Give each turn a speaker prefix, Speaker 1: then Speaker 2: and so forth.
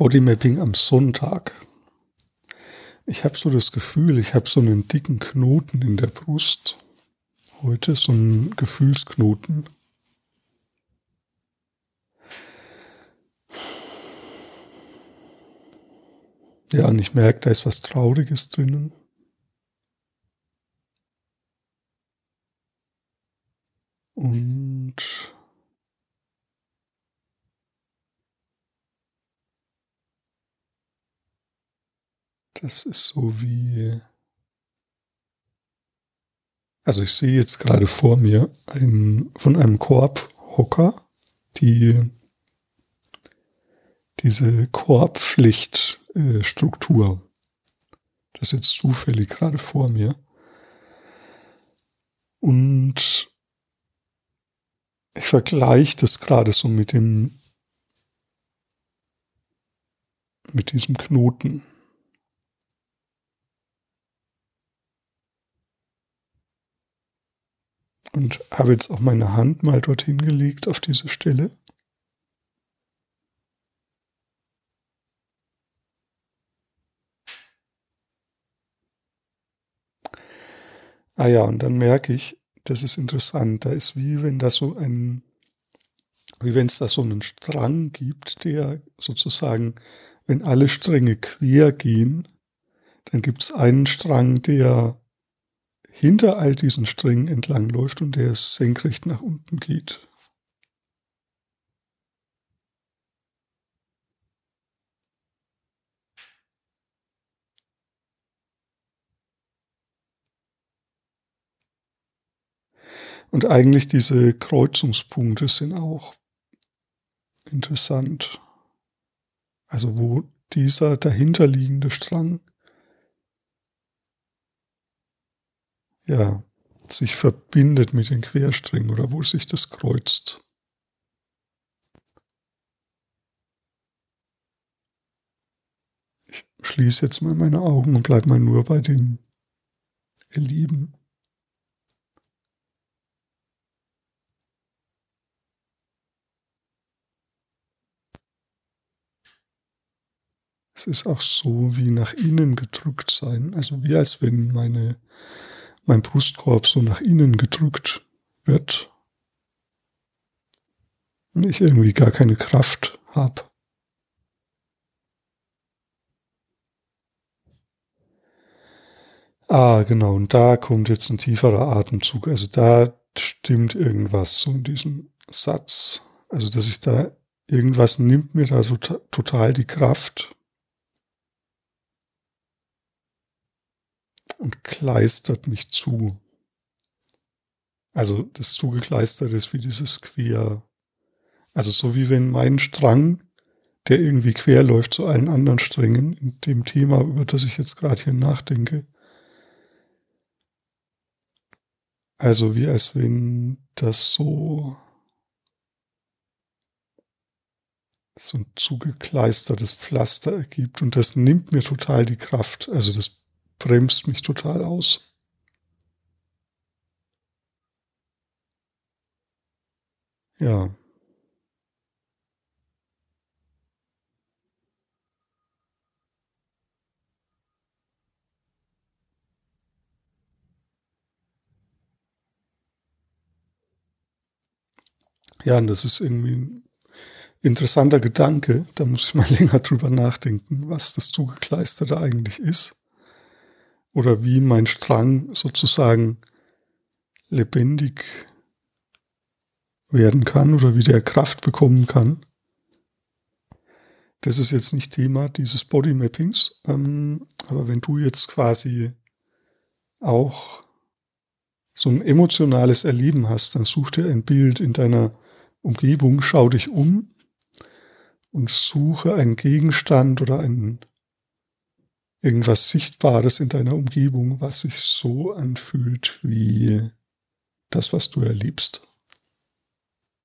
Speaker 1: Bodymapping am Sonntag. Ich habe so das Gefühl, ich habe so einen dicken Knoten in der Brust. Heute so einen Gefühlsknoten. Ja, und ich merke, da ist was Trauriges drinnen. Und das ist so wie, also ich sehe jetzt gerade vor mir ein, von einem Korbhocker die, diese Korbpflichtstruktur. Das ist jetzt zufällig gerade vor mir. Und ich vergleiche das gerade so mit dem, mit diesem Knoten. Und habe jetzt auch meine Hand mal dorthin gelegt auf diese Stelle. Ah ja, und dann merke ich, das ist interessant. Da ist wie wenn da so ein, wie wenn es da so einen Strang gibt, der sozusagen, wenn alle Stränge quer gehen, dann gibt es einen Strang, der hinter all diesen Strängen entlang läuft und der senkrecht nach unten geht. Und eigentlich diese Kreuzungspunkte sind auch interessant. Also wo dieser dahinterliegende Strang ja sich verbindet mit den Quersträngen oder wo sich das kreuzt. Ich schließe jetzt mal meine Augen und bleibe mal nur bei den Erleben. Es ist auch so wie nach innen gedrückt sein, also wie als wenn meine, mein Brustkorb so nach innen gedrückt wird. Und ich irgendwie gar keine Kraft habe. Ah, genau, und da kommt jetzt ein tieferer Atemzug. Also da stimmt irgendwas in diesem Satz. Also, dass ich da irgendwas nimmt mir da so total die Kraft und kleistert mich zu. Also das Zugekleisterte ist wie dieses Quer. Also so wie wenn mein Strang, der irgendwie quer läuft zu allen anderen Strängen, in dem Thema, über das ich jetzt gerade hier nachdenke. Also wie als wenn das so so ein zugekleistertes Pflaster ergibt und das nimmt mir total die Kraft. Also das bremst mich total aus. Ja. Ja, und das ist irgendwie ein interessanter Gedanke. Da muss ich mal länger drüber nachdenken, was das Zugekleisterte eigentlich ist oder wie mein Strang sozusagen lebendig werden kann oder wie der Kraft bekommen kann. Das ist jetzt nicht Thema dieses Bodymappings, ähm, aber wenn du jetzt quasi auch so ein emotionales Erleben hast, dann such dir ein Bild in deiner Umgebung, schau dich um und suche einen Gegenstand oder einen irgendwas Sichtbares in deiner Umgebung, was sich so anfühlt wie das, was du erlebst.